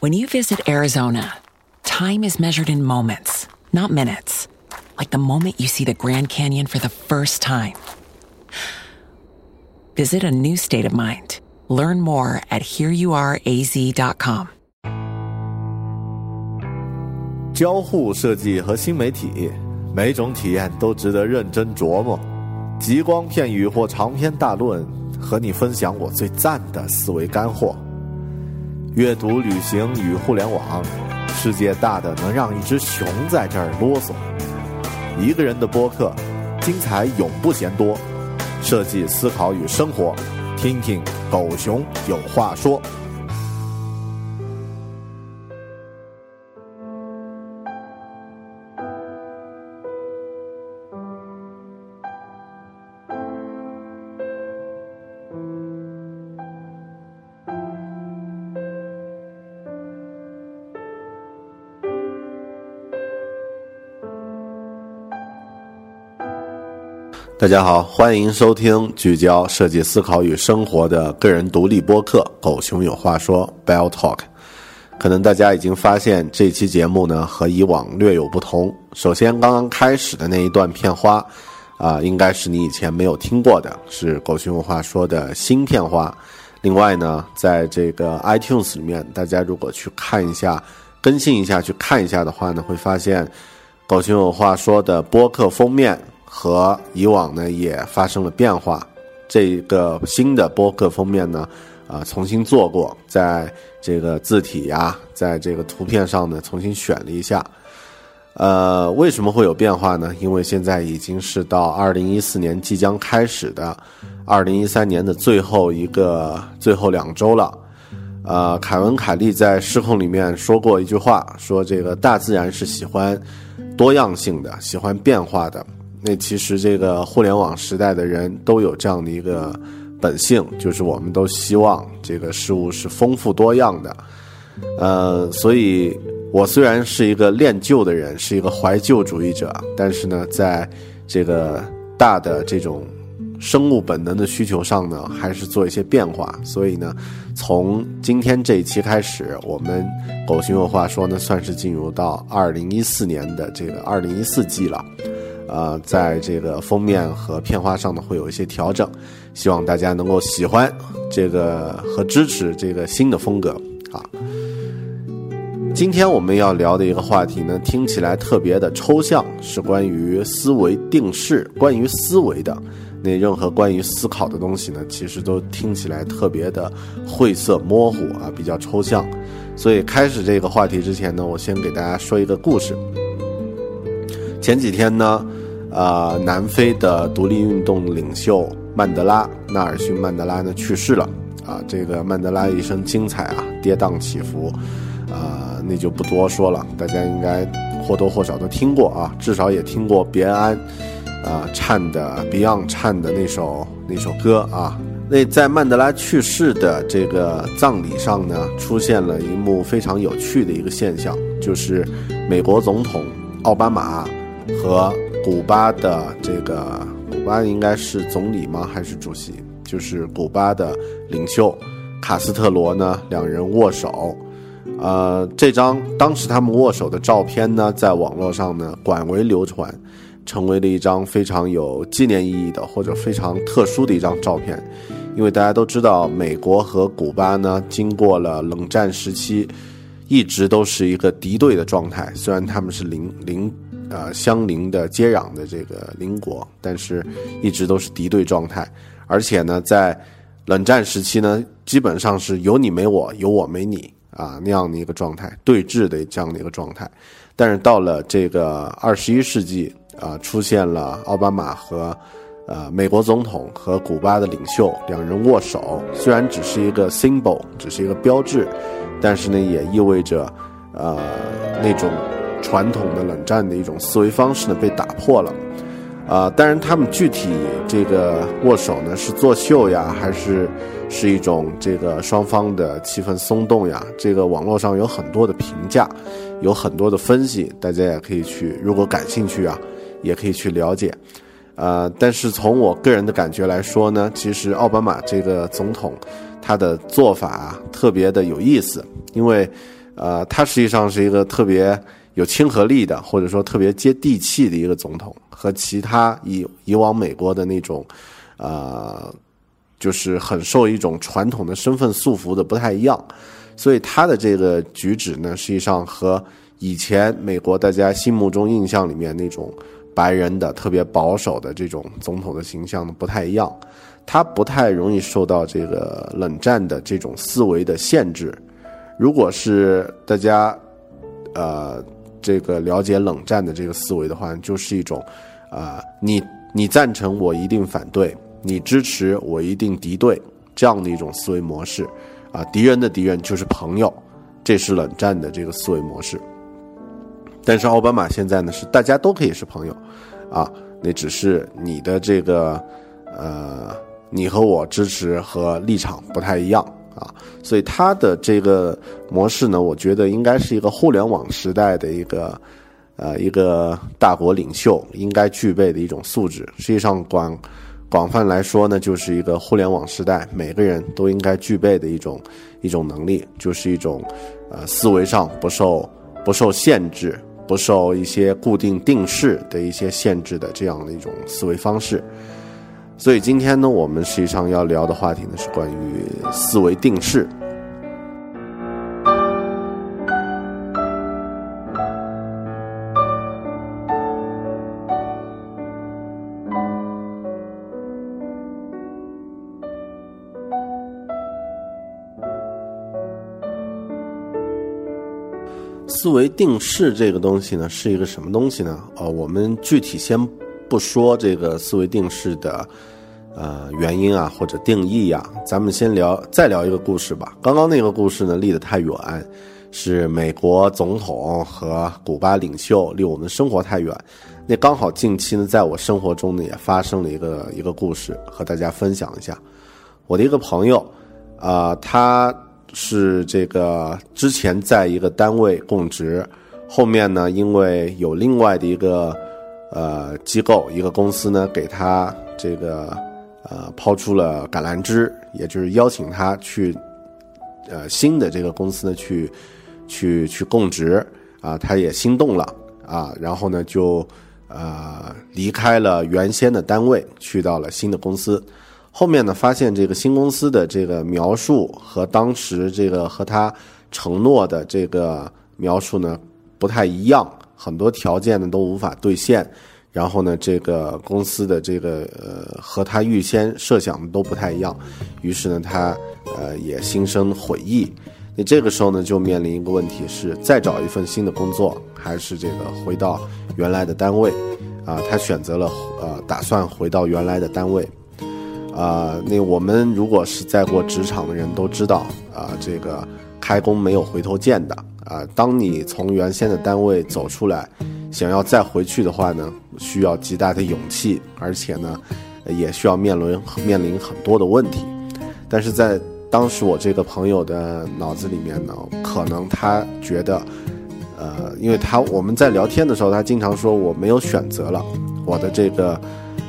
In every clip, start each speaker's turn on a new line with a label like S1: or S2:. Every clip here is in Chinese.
S1: When you visit Arizona, time is measured in moments, not minutes. Like the moment you see the Grand Canyon for the first time. Visit a new state of mind. Learn more at hereyouareaz.com.
S2: 交互设计和新媒体，每种体验都值得认真琢磨。极光片语或长篇大论，和你分享我最赞的思维干货。 阅读、旅行与互联网，世界大的能让一只熊在这儿啰嗦。一个人的播客，精彩永不嫌多。设计、思考与生活，听听狗熊有话说。大家好，欢迎收听聚焦设计思考与生活的个人独立播客《狗熊有话说》（Bell Talk）。可能大家已经发现这期节目呢和以往略有不同。首先，刚刚开始的那一段片花，啊，应该是你以前没有听过的，是《狗熊有话说》的新片花。另外呢，在这个 iTunes 里面，大家如果去看一下、更新一下、去看一下的话呢，会发现《狗熊有话说》的播客封面。和以往呢也发生了变化，这个新的播客封面呢，啊重新做过，在这个字体呀，在这个图片上呢重新选了一下，呃，为什么会有变化呢？因为现在已经是到二零一四年即将开始的二零一三年的最后一个最后两周了，呃，凯文·凯利在《失控》里面说过一句话，说这个大自然是喜欢多样性的，喜欢变化的。那其实这个互联网时代的人都有这样的一个本性，就是我们都希望这个事物是丰富多样的。呃，所以我虽然是一个恋旧的人，是一个怀旧主义者，但是呢，在这个大的这种生物本能的需求上呢，还是做一些变化。所以呢，从今天这一期开始，我们狗熊有话说呢，算是进入到二零一四年的这个二零一四季了。呃，在这个封面和片花上呢，会有一些调整，希望大家能够喜欢这个和支持这个新的风格啊。今天我们要聊的一个话题呢，听起来特别的抽象，是关于思维定式，关于思维的。那任何关于思考的东西呢，其实都听起来特别的晦涩模糊啊，比较抽象。所以开始这个话题之前呢，我先给大家说一个故事。前几天呢。呃，南非的独立运动领袖曼德拉纳尔逊曼德拉呢去世了啊。这个曼德拉一生精彩啊，跌宕起伏，啊，那就不多说了。大家应该或多或少都听过啊，至少也听过别安啊唱的 Beyond 唱的那首那首歌啊。那在曼德拉去世的这个葬礼上呢，出现了一幕非常有趣的一个现象，就是美国总统奥巴马和古巴的这个古巴应该是总理吗？还是主席？就是古巴的领袖卡斯特罗呢？两人握手，呃，这张当时他们握手的照片呢，在网络上呢广为流传，成为了一张非常有纪念意义的或者非常特殊的一张照片。因为大家都知道，美国和古巴呢，经过了冷战时期，一直都是一个敌对的状态。虽然他们是邻邻。呃，相邻的接壤的这个邻国，但是一直都是敌对状态，而且呢，在冷战时期呢，基本上是有你没我，有我没你啊那样的一个状态，对峙的这样的一个状态。但是到了这个二十一世纪啊，出现了奥巴马和呃，美国总统和古巴的领袖两人握手，虽然只是一个 symbol，只是一个标志，但是呢，也意味着，呃，那种传统的冷战的一种思维方式呢被打破了。啊，当然，他们具体这个握手呢是作秀呀，还是是一种这个双方的气氛松动呀？这个网络上有很多的评价，有很多的分析，大家也可以去，如果感兴趣啊，也可以去了解。呃，但是从我个人的感觉来说呢，其实奥巴马这个总统他的做法啊特别的有意思，因为呃，他实际上是一个特别有亲和力的，或者说特别接地气的一个总统，和其他以以往美国的那种呃，就是很受一种传统的身份束缚的不太一样，所以他的这个举止呢，实际上和以前美国大家心目中印象里面那种。白人的特别保守的这种总统的形象呢不太一样，他不太容易受到这个冷战的这种思维的限制。如果是大家，呃，这个了解冷战的这个思维的话，就是一种，啊，你你赞成我一定反对，你支持我一定敌对这样的一种思维模式，啊，敌人的敌人就是朋友，这是冷战的这个思维模式。但是奥巴马现在呢是大家都可以是朋友，啊，那只是你的这个，呃，你和我支持和立场不太一样啊，所以他的这个模式呢，我觉得应该是一个互联网时代的一个，呃，一个大国领袖应该具备的一种素质。实际上广广泛来说呢，就是一个互联网时代每个人都应该具备的一种一种能力，就是一种，呃，思维上不受不受限制。不受一些固定定式的一些限制的这样的一种思维方式，所以今天呢，我们实际上要聊的话题呢是关于思维定式。思维定式这个东西呢，是一个什么东西呢？呃，我们具体先不说这个思维定式的呃原因啊，或者定义呀，咱们先聊再聊一个故事吧。刚刚那个故事呢，离得太远，是美国总统和古巴领袖，离我们生活太远。那刚好近期呢，在我生活中呢，也发生了一个一个故事，和大家分享一下。我的一个朋友，啊，他。是这个之前在一个单位供职，后面呢，因为有另外的一个呃机构一个公司呢，给他这个呃抛出了橄榄枝，也就是邀请他去呃新的这个公司呢去去去供职啊，他也心动了啊，然后呢就呃离开了原先的单位，去到了新的公司。后面呢，发现这个新公司的这个描述和当时这个和他承诺的这个描述呢不太一样，很多条件呢都无法兑现。然后呢，这个公司的这个呃和他预先设想的都不太一样，于是呢，他呃也心生悔意。那这个时候呢，就面临一个问题是再找一份新的工作，还是这个回到原来的单位？啊，他选择了呃打算回到原来的单位。啊，那我们如果是在过职场的人都知道，啊，这个开工没有回头箭的啊。当你从原先的单位走出来，想要再回去的话呢，需要极大的勇气，而且呢，也需要面临面临很多的问题。但是在当时我这个朋友的脑子里面呢，可能他觉得，呃，因为他我们在聊天的时候，他经常说我没有选择了，我的这个，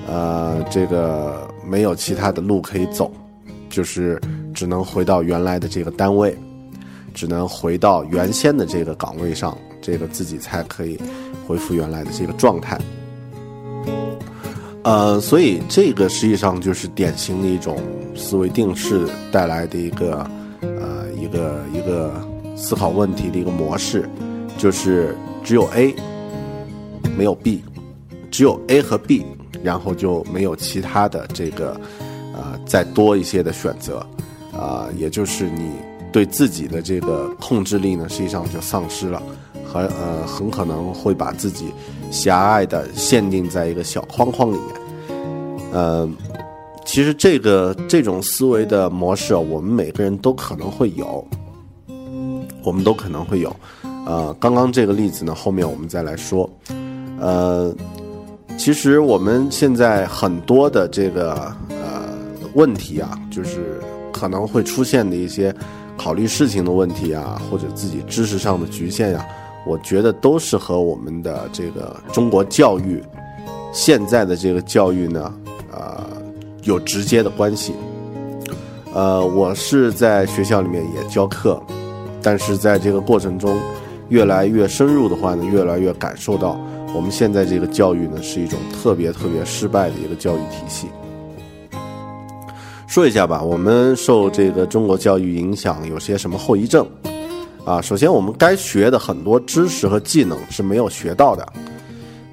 S2: 呃，这个。没有其他的路可以走，就是只能回到原来的这个单位，只能回到原先的这个岗位上，这个自己才可以恢复原来的这个状态。呃，所以这个实际上就是典型的一种思维定式带来的一个呃一个一个思考问题的一个模式，就是只有 A 没有 B，只有 A 和 B。然后就没有其他的这个，呃，再多一些的选择，啊，也就是你对自己的这个控制力呢，实际上就丧失了，和呃，很可能会把自己狭隘的限定在一个小框框里面。呃，其实这个这种思维的模式，我们每个人都可能会有，我们都可能会有。呃，刚刚这个例子呢，后面我们再来说。呃，其实我们现在很多的这个呃问题啊，就是可能会出现的一些考虑事情的问题啊，或者自己知识上的局限呀，我觉得都是和我们的这个中国教育现在的这个教育呢，呃，有直接的关系。呃，我是在学校里面也教课，但是在这个过程中。越来越深入的话呢，越来越感受到我们现在这个教育呢是一种特别特别失败的一个教育体系。说一下吧，我们受这个中国教育影响有些什么后遗症？啊，首先我们该学的很多知识和技能是没有学到的。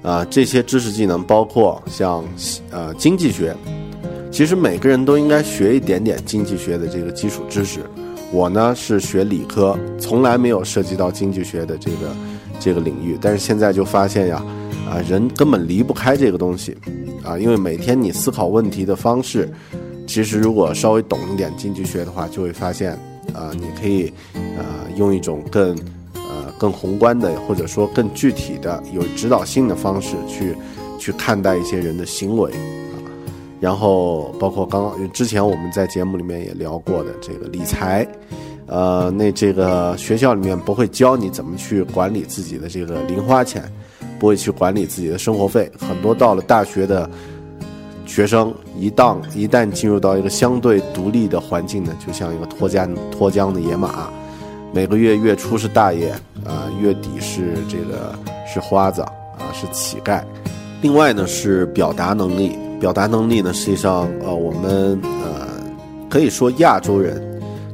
S2: 啊，这些知识技能包括像呃经济学，其实每个人都应该学一点点经济学的这个基础知识。我呢是学理科，从来没有涉及到经济学的这个这个领域，但是现在就发现呀，啊人根本离不开这个东西，啊，因为每天你思考问题的方式，其实如果稍微懂一点经济学的话，就会发现，啊，你可以，呃，用一种更，呃，更宏观的或者说更具体的、有指导性的方式去去看待一些人的行为。啊然后包括刚刚之前我们在节目里面也聊过的这个理财，呃，那这个学校里面不会教你怎么去管理自己的这个零花钱，不会去管理自己的生活费。很多到了大学的学生，一旦一旦进入到一个相对独立的环境呢，就像一个脱缰脱缰的野马，每个月月初是大爷，啊，月底是这个是花子，啊，是乞丐。另外呢是表达能力。表达能力呢，实际上，呃，我们呃可以说亚洲人、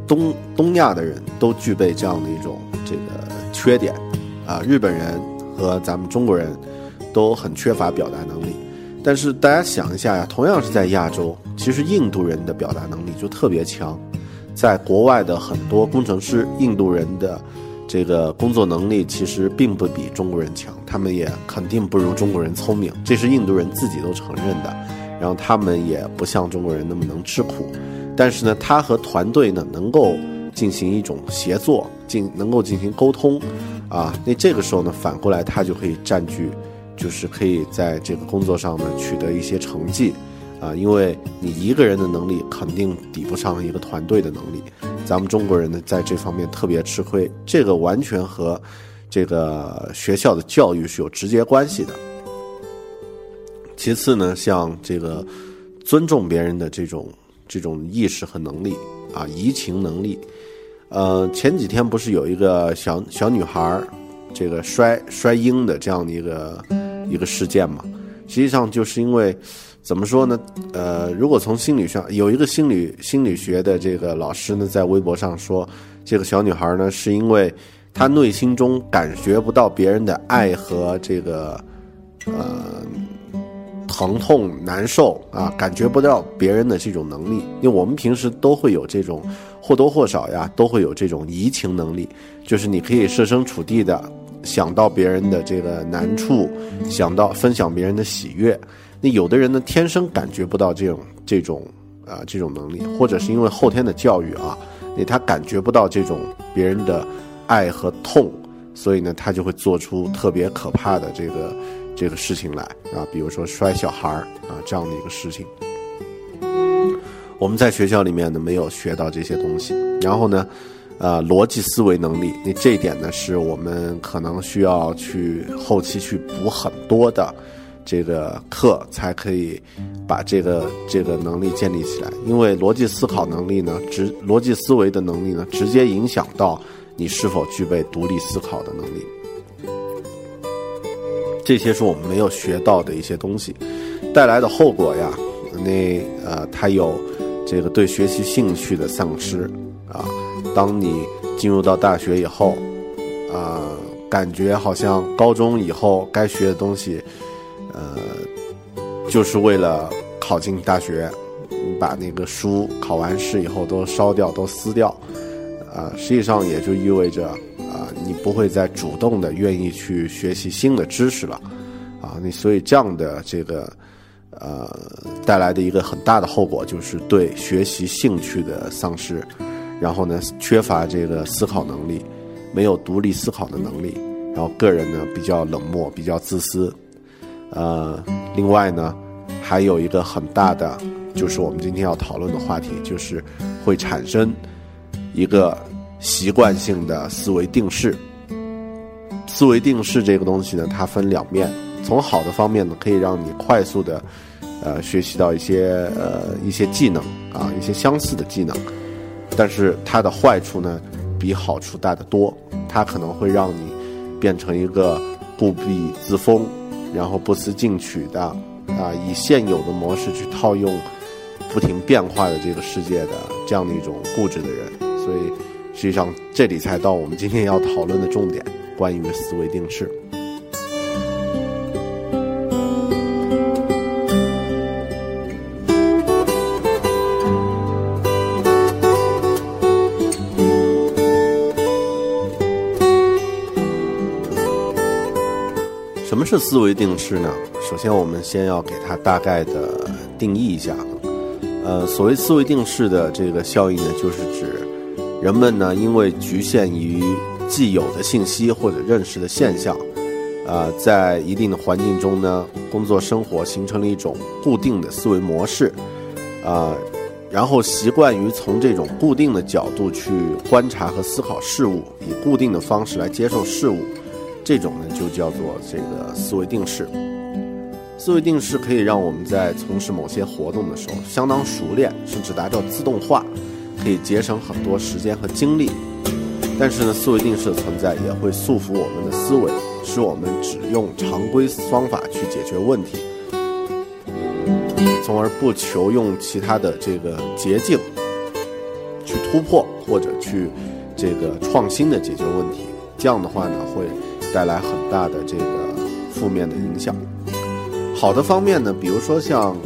S2: 东东亚的人都具备这样的一种这个缺点，啊，日本人和咱们中国人都很缺乏表达能力。但是大家想一下呀，同样是在亚洲，其实印度人的表达能力就特别强，在国外的很多工程师，印度人的。这个工作能力其实并不比中国人强，他们也肯定不如中国人聪明，这是印度人自己都承认的。然后他们也不像中国人那么能吃苦，但是呢，他和团队呢能够进行一种协作，进能够进行沟通，啊，那这个时候呢，反过来他就可以占据，就是可以在这个工作上呢取得一些成绩，啊，因为你一个人的能力肯定抵不上一个团队的能力。咱们中国人呢，在这方面特别吃亏，这个完全和这个学校的教育是有直接关系的。其次呢，像这个尊重别人的这种这种意识和能力啊，移情能力。呃，前几天不是有一个小小女孩儿这个摔摔婴的这样的一个一个事件嘛？实际上就是因为。怎么说呢？呃，如果从心理上，有一个心理心理学的这个老师呢，在微博上说，这个小女孩呢，是因为她内心中感觉不到别人的爱和这个呃疼痛难受啊，感觉不到别人的这种能力。因为我们平时都会有这种或多或少呀，都会有这种移情能力，就是你可以设身处地的想到别人的这个难处，想到分享别人的喜悦。那有的人呢，天生感觉不到这种这种啊这种能力，或者是因为后天的教育啊，那他感觉不到这种别人的爱和痛，所以呢，他就会做出特别可怕的这个这个事情来啊，比如说摔小孩儿啊这样的一个事情。我们在学校里面呢没有学到这些东西，然后呢，呃，逻辑思维能力，那这一点呢是我们可能需要去后期去补很多的。这个课才可以把这个这个能力建立起来，因为逻辑思考能力呢，直逻辑思维的能力呢，直接影响到你是否具备独立思考的能力。这些是我们没有学到的一些东西，带来的后果呀，那呃，它有这个对学习兴趣的丧失啊。当你进入到大学以后，啊，感觉好像高中以后该学的东西。呃，就是为了考进大学，把那个书考完试以后都烧掉、都撕掉，啊，实际上也就意味着啊，你不会再主动的愿意去学习新的知识了，啊，你所以这样的这个呃带来的一个很大的后果，就是对学习兴趣的丧失，然后呢，缺乏这个思考能力，没有独立思考的能力，然后个人呢比较冷漠，比较自私。呃，另外呢，还有一个很大的，就是我们今天要讨论的话题，就是会产生一个习惯性的思维定式。思维定式这个东西呢，它分两面，从好的方面呢，可以让你快速的，呃，学习到一些呃一些技能啊，一些相似的技能，但是它的坏处呢，比好处大得多，它可能会让你变成一个固闭自封。然后不思进取的，啊，以现有的模式去套用不停变化的这个世界的这样的一种固执的人，所以实际上这里才到我们今天要讨论的重点，关于思维定式。什么是思维定式呢？首先，我们先要给它大概的定义一下。呃，所谓思维定式的这个效应呢，就是指人们呢因为局限于既有的信息或者认识的现象，呃，在一定的环境中呢，工作生活形成了一种固定的思维模式，啊，然后习惯于从这种固定的角度去观察和思考事物，以固定的方式来接受事物。这种呢，就叫做这个思维定式。思维定式可以让我们在从事某些活动的时候相当熟练，甚至达到自动化，可以节省很多时间和精力。但是呢，思维定式的存在也会束缚我们的思维，使我们只用常规方法去解决问题，从而不求用其他的这个捷径去突破或者去这个创新的解决问题。这样的话呢，会。带来很大的这个负面的影响。好的方面呢，比如说像，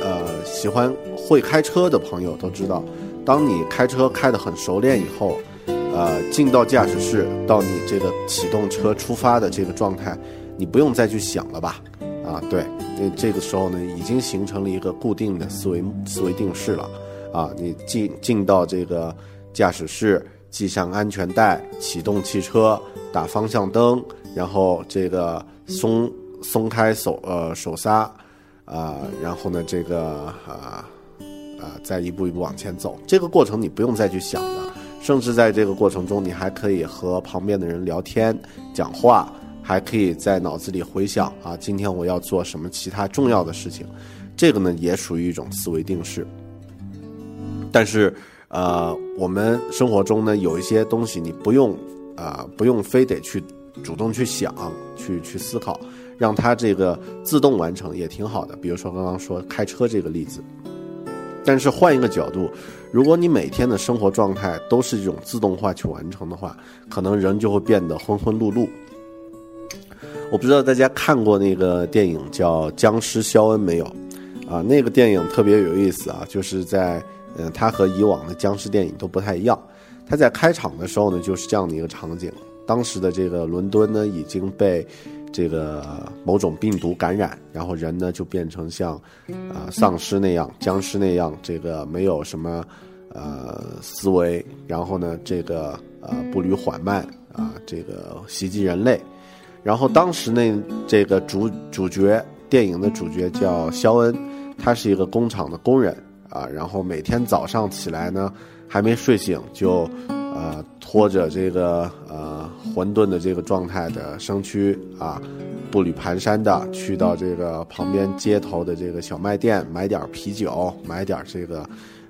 S2: 呃，喜欢会开车的朋友都知道，当你开车开得很熟练以后，呃，进到驾驶室，到你这个启动车出发的这个状态，你不用再去想了吧？啊，对，那这个时候呢，已经形成了一个固定的思维思维定式了。啊，你进进到这个驾驶室，系上安全带，启动汽车。打方向灯，然后这个松松开手呃手刹，啊，然后呢这个啊啊再一步一步往前走。这个过程你不用再去想了，甚至在这个过程中，你还可以和旁边的人聊天讲话，还可以在脑子里回想啊，今天我要做什么其他重要的事情。这个呢也属于一种思维定式。但是呃，我们生活中呢有一些东西你不用。啊，不用非得去主动去想，去去思考，让它这个自动完成也挺好的。比如说刚刚说开车这个例子，但是换一个角度，如果你每天的生活状态都是这种自动化去完成的话，可能人就会变得浑浑碌碌。我不知道大家看过那个电影叫《僵尸肖恩》没有？啊，那个电影特别有意思啊，就是在嗯，它和以往的僵尸电影都不太一样。他在开场的时候呢，就是这样的一个场景。当时的这个伦敦呢，已经被这个某种病毒感染，然后人呢就变成像啊丧尸那样、僵尸那样，这个没有什么呃思维，然后呢这个呃步履缓慢啊，这个袭击人类。然后当时那这个主主角电影的主角叫肖恩，他是一个工厂的工人啊，然后每天早上起来呢。还没睡醒就，呃，拖着这个呃混沌的这个状态的身躯啊，步履蹒跚的去到这个旁边街头的这个小卖店买点啤酒，买点这个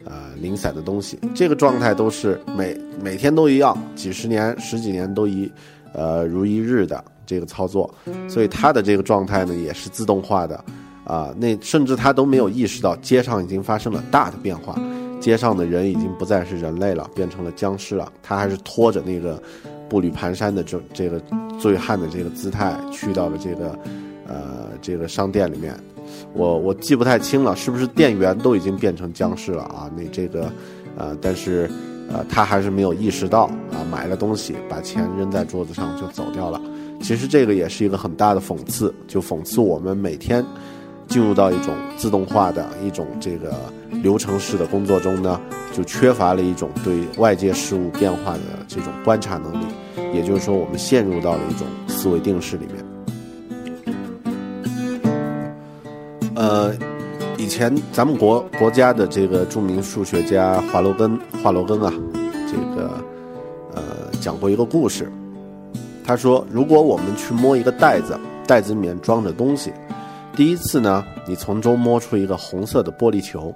S2: 呃零散的东西。这个状态都是每每天都一样，几十年、十几年都一呃如一日的这个操作，所以他的这个状态呢也是自动化的啊。那甚至他都没有意识到街上已经发生了大的变化。街上的人已经不再是人类了，变成了僵尸了。他还是拖着那个步履蹒跚的这这个醉汉的这个姿态，去到了这个呃这个商店里面。我我记不太清了，是不是店员都已经变成僵尸了啊？那这个呃，但是呃他还是没有意识到啊，买了东西把钱扔在桌子上就走掉了。其实这个也是一个很大的讽刺，就讽刺我们每天进入到一种自动化的一种这个流程式的工作中呢，就缺乏了一种对外界事物变化的这种观察能力，也就是说，我们陷入到了一种思维定式里面。呃，以前咱们国国家的这个著名数学家华罗庚，华罗庚啊，这个呃讲过一个故事，他说，如果我们去摸一个袋子，袋子里面装着东西。第一次呢，你从中摸出一个红色的玻璃球；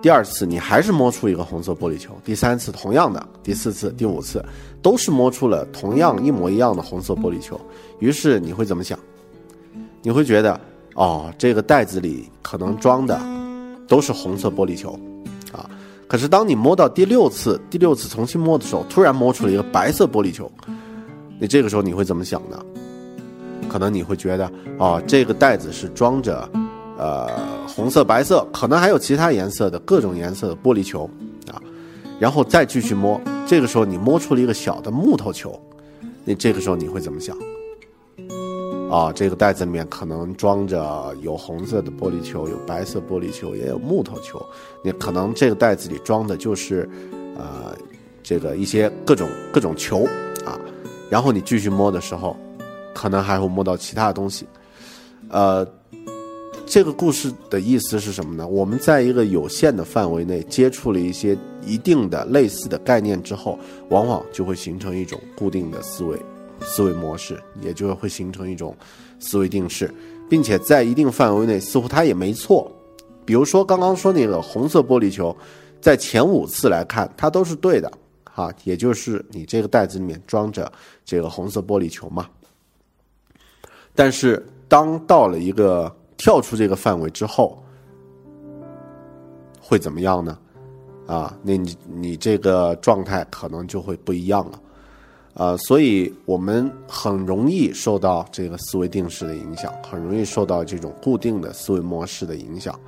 S2: 第二次，你还是摸出一个红色玻璃球；第三次，同样的；第四次、第五次，都是摸出了同样一模一样的红色玻璃球。于是你会怎么想？你会觉得，哦，这个袋子里可能装的都是红色玻璃球，啊。可是当你摸到第六次、第六次重新摸的时候，突然摸出了一个白色玻璃球，你这个时候你会怎么想呢？可能你会觉得，哦，这个袋子是装着，呃，红色、白色，可能还有其他颜色的各种颜色的玻璃球，啊，然后再继续摸，这个时候你摸出了一个小的木头球，那这个时候你会怎么想？啊，这个袋子里面可能装着有红色的玻璃球，有白色玻璃球，也有木头球，你可能这个袋子里装的就是，呃，这个一些各种各种球，啊，然后你继续摸的时候。可能还会摸到其他的东西，呃，这个故事的意思是什么呢？我们在一个有限的范围内接触了一些一定的类似的概念之后，往往就会形成一种固定的思维思维模式，也就会形成一种思维定式，并且在一定范围内，似乎它也没错。比如说刚刚说那个红色玻璃球，在前五次来看，它都是对的，哈，也就是你这个袋子里面装着这个红色玻璃球嘛。但是，当到了一个跳出这个范围之后，会怎么样呢？啊，那你你这个状态可能就会不一样了，啊，所以我们很容易受到这个思维定式的影响，很容易受到这种固定的思维模式的影响，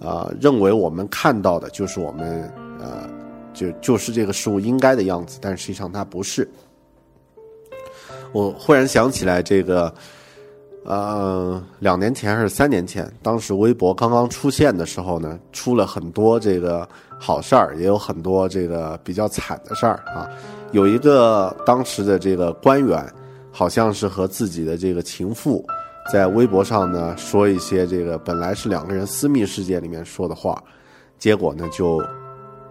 S2: 啊，认为我们看到的就是我们呃，就就是这个事物应该的样子，但实际上它不是。我忽然想起来这个。呃，两年前还是三年前，当时微博刚刚出现的时候呢，出了很多这个好事儿，也有很多这个比较惨的事儿啊。有一个当时的这个官员，好像是和自己的这个情妇，在微博上呢说一些这个本来是两个人私密世界里面说的话，结果呢就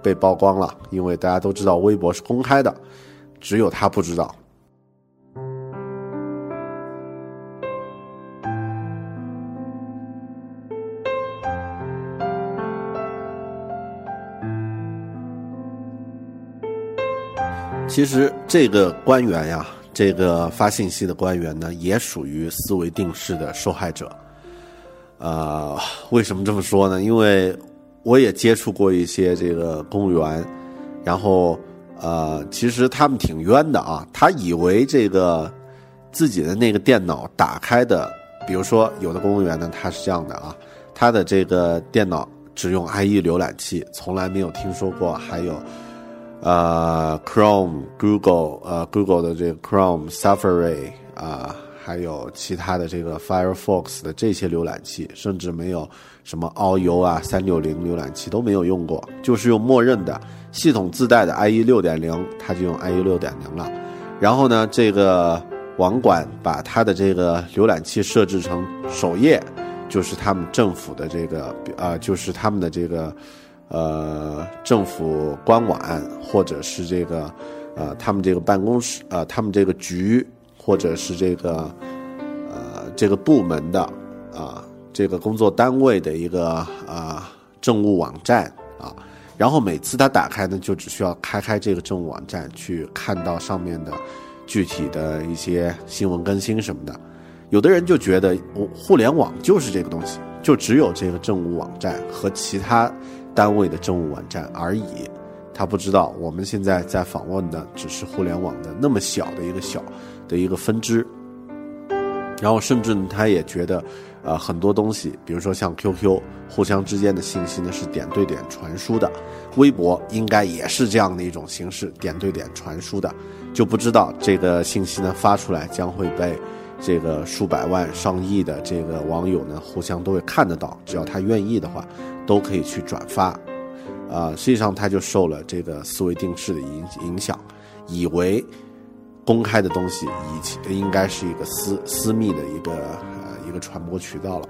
S2: 被曝光了，因为大家都知道微博是公开的，只有他不知道。其实这个官员呀，这个发信息的官员呢，也属于思维定式的受害者。呃，为什么这么说呢？因为我也接触过一些这个公务员，然后呃，其实他们挺冤的啊。他以为这个自己的那个电脑打开的，比如说有的公务员呢，他是这样的啊，他的这个电脑只用 IE 浏览器，从来没有听说过还有。呃，Chrome、Google、呃，Google 的这个 Chrome、Safari 啊，还有其他的这个 Firefox 的这些浏览器，甚至没有什么遨游啊、三六零浏览器都没有用过，就是用默认的系统自带的 IE 六点零，它就用 IE 六点零了。然后呢，这个网管把它的这个浏览器设置成首页，就是他们政府的这个啊，就是他们的这个。呃，政府官网或者是这个，呃，他们这个办公室，呃，他们这个局或者是这个，呃，这个部门的，啊，这个工作单位的一个啊政务网站啊，然后每次他打开呢，就只需要开开这个政务网站，去看到上面的具体的一些新闻更新什么的。有的人就觉得，互联网就是这个东西，就只有这个政务网站和其他。单位的政务网站而已，他不知道我们现在在访问的只是互联网的那么小的一个小的一个分支。然后甚至，他也觉得，呃，很多东西，比如说像 QQ，互相之间的信息呢是点对点传输的，微博应该也是这样的一种形式，点对点传输的，就不知道这个信息呢发出来将会被这个数百万、上亿的这个网友呢，互相都会看得到，只要他愿意的话，都可以去转发。啊，实际上他就受了这个思维定式的影影响，以为公开的东西以前应该是一个私私密的一个呃一个传播渠道了。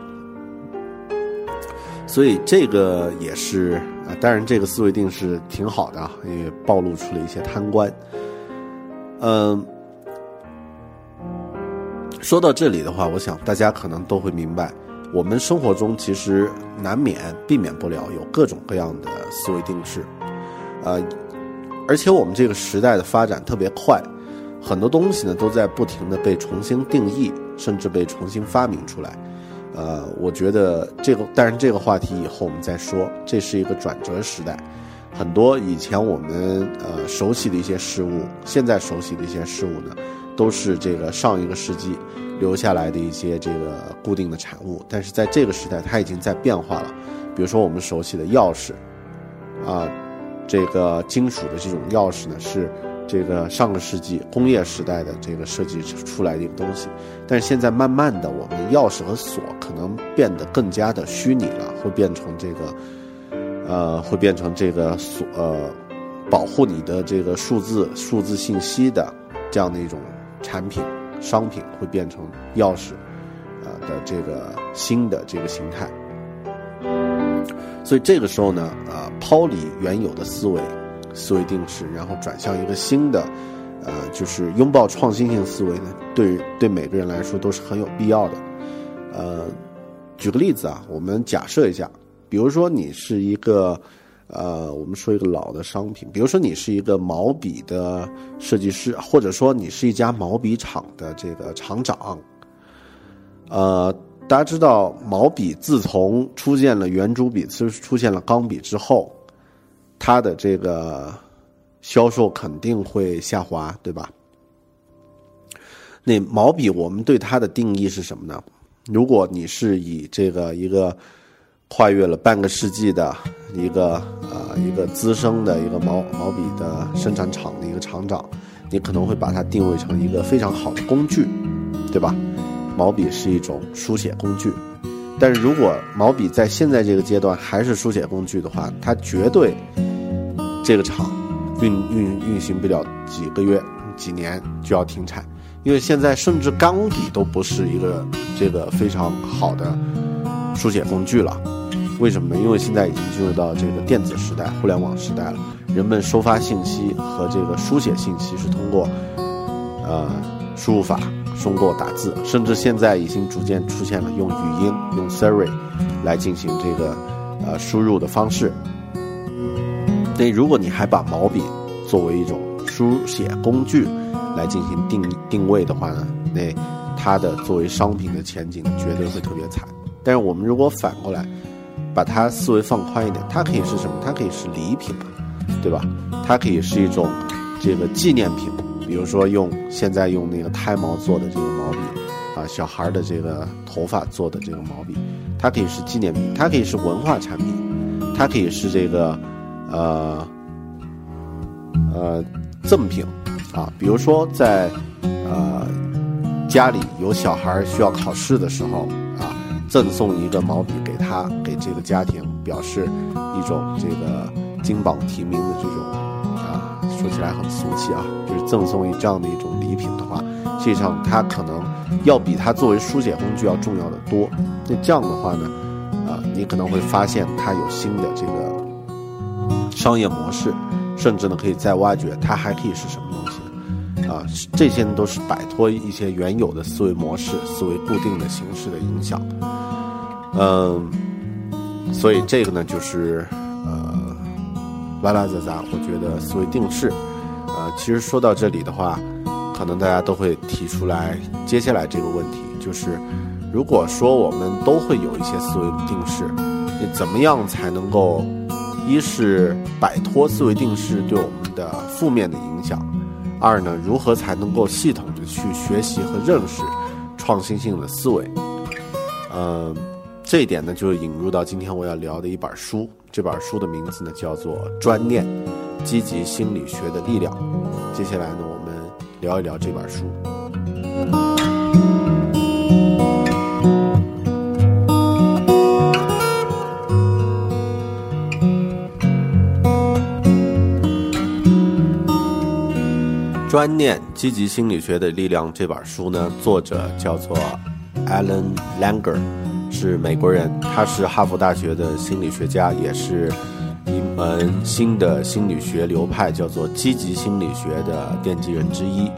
S2: 所以这个也是啊，当然这个思维定式挺好的，也暴露出了一些贪官。嗯，说到这里的话，我想大家可能都会明白，我们生活中其实难免避免不了有各种各样的思维定式，呃，而且我们这个时代的发展特别快，很多东西呢都在不停的被重新定义，甚至被重新发明出来。呃，我觉得这个，但是这个话题以后我们再说。这是一个转折时代，很多以前我们呃熟悉的一些事物，现在熟悉的一些事物呢，都是这个上一个世纪留下来的一些这个固定的产物。但是在这个时代，它已经在变化了。比如说我们熟悉的钥匙，啊，这个金属的这种钥匙呢是。这个上个世纪工业时代的这个设计出来的一个东西，但是现在慢慢的，我们钥匙和锁可能变得更加的虚拟了，会变成这个，呃，会变成这个锁，呃，保护你的这个数字数字信息的这样的一种产品商品，会变成钥匙，呃的这个新的这个形态。所以这个时候呢，呃，抛离原有的思维。思维定式，然后转向一个新的，呃，就是拥抱创新性思维呢，对对每个人来说都是很有必要的。呃，举个例子啊，我们假设一下，比如说你是一个，呃，我们说一个老的商品，比如说你是一个毛笔的设计师，或者说你是一家毛笔厂的这个厂长。呃，大家知道毛笔自从出现了圆珠笔，是出现了钢笔之后。它的这个销售肯定会下滑，对吧？那毛笔，我们对它的定义是什么呢？如果你是以这个一个跨越了半个世纪的一个呃一个资深的一个毛毛笔的生产厂的一个厂长，你可能会把它定位成一个非常好的工具，对吧？毛笔是一种书写工具。但是如果毛笔在现在这个阶段还是书写工具的话，它绝对这个厂运运运行不了几个月、几年就要停产，因为现在甚至钢笔都不是一个这个非常好的书写工具了。为什么呢？因为现在已经进入到这个电子时代、互联网时代了，人们收发信息和这个书写信息是通过呃输入法。通过打字，甚至现在已经逐渐出现了用语音、用 Siri 来进行这个呃输入的方式。那如果你还把毛笔作为一种书写工具来进行定定位的话呢，那它的作为商品的前景绝对会特别惨。但是我们如果反过来把它思维放宽一点，它可以是什么？它可以是礼品，对吧？它可以是一种这个纪念品。比如说用现在用那个胎毛做的这个毛笔，啊，小孩的这个头发做的这个毛笔，它可以是纪念品，它可以是文化产品，它可以是这个，呃，呃，赠品，啊，比如说在呃家里有小孩需要考试的时候，啊，赠送一个毛笔给他，给这个家庭，表示一种这个金榜题名的这种啊。说起来很俗气啊，就是赠送一这样的一种礼品的话，实际上它可能要比它作为书写工具要重要的多。那这样的话呢，啊，你可能会发现它有新的这个商业模式，甚至呢可以再挖掘它还可以是什么东西啊？这些都是摆脱一些原有的思维模式、思维固定的形式的影响。嗯，所以这个呢就是呃。拉拉杂杂，我觉得思维定式，呃，其实说到这里的话，可能大家都会提出来接下来这个问题，就是如果说我们都会有一些思维定式，你怎么样才能够，一是摆脱思维定式对我们的负面的影响，二呢，如何才能够系统的去学习和认识创新性的思维？嗯，这一点呢，就是引入到今天我要聊的一本书。这本书的名字呢，叫做《专念：积极心理学的力量》。接下来呢，我们聊一聊这本书，《专念：积极心理学的力量》。这本书呢，作者叫做 Alan Langer。是美国人，他是哈佛大学的心理学家，也是一门新的心理学流派叫做积极心理学的奠基人之一。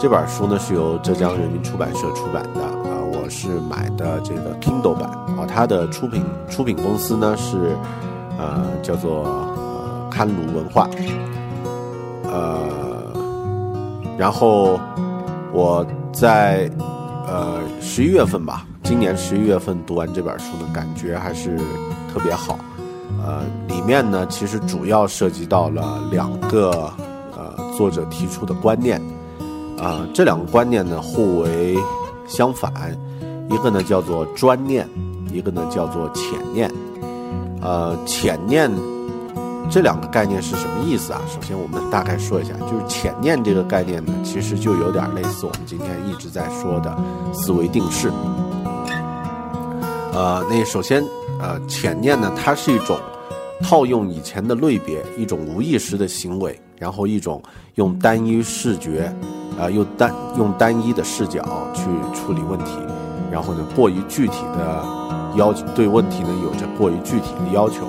S2: 这本书呢是由浙江人民出版社出版的，啊，我是买的这个 Kindle 版，啊，它的出品出品公司呢是，呃，叫做呃刊卢文化，呃。然后我在呃十一月份吧，今年十一月份读完这本书呢，感觉还是特别好。呃，里面呢其实主要涉及到了两个呃作者提出的观念，啊，这两个观念呢互为相反，一个呢叫做专念，一个呢叫做浅念。呃，浅念。这两个概念是什么意思啊？首先，我们大概说一下，就是浅念这个概念呢，其实就有点类似我们今天一直在说的思维定式。呃，那首先，呃，浅念呢，它是一种套用以前的类别，一种无意识的行为，然后一种用单一视觉，啊，用单用单一的视角去处理问题，然后呢，过于具体的要求，对问题呢有着过于具体的要求。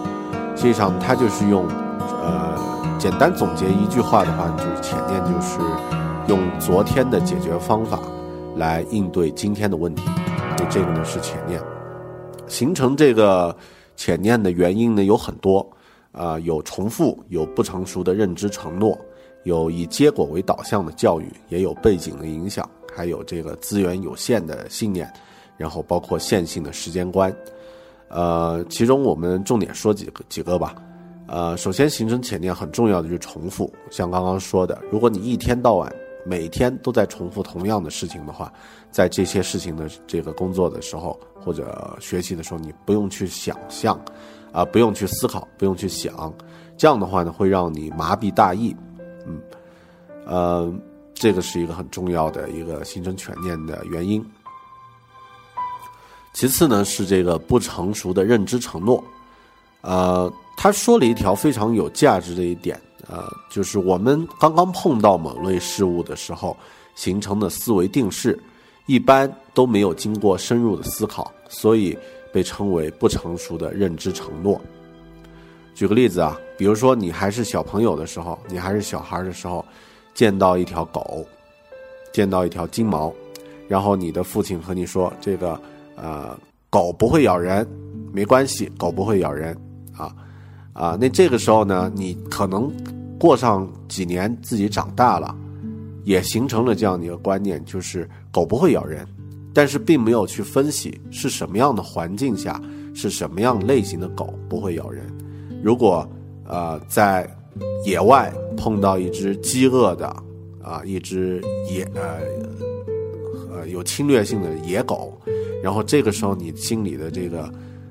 S2: 实际上，它就是用，呃，简单总结一句话的话，就是潜念就是用昨天的解决方法来应对今天的问题。所以这个呢是浅念。形成这个浅念的原因呢有很多，啊，有重复，有不成熟的认知承诺，有以结果为导向的教育，也有背景的影响，还有这个资源有限的信念，然后包括线性的时间观。呃，其中我们重点说几个几个吧。呃，首先形成浅念很重要的就是重复，像刚刚说的，如果你一天到晚每天都在重复同样的事情的话，在这些事情的这个工作的时候或者学习的时候，你不用去想象，啊，不用去思考，不用去想，这样的话呢，会让你麻痹大意。嗯，呃，这个是一个很重要的一个形成全念的原因。其次呢，是这个不成熟的认知承诺，呃，他说了一条非常有价值的一点，呃，就是我们刚刚碰到某类事物的时候形成的思维定式，一般都没有经过深入的思考，所以被称为不成熟的认知承诺。举个例子啊，比如说你还是小朋友的时候，你还是小孩的时候，见到一条狗，见到一条金毛，然后你的父亲和你说这个。呃，狗不会咬人，没关系，狗不会咬人，啊，啊，那这个时候呢，你可能过上几年，自己长大了，也形成了这样的一个观念，就是狗不会咬人，但是并没有去分析是什么样的环境下，是什么样类型的狗不会咬人。如果呃在野外碰到一只饥饿的啊，一只野呃呃有侵略性的野狗。然后这个时候，你心里的这个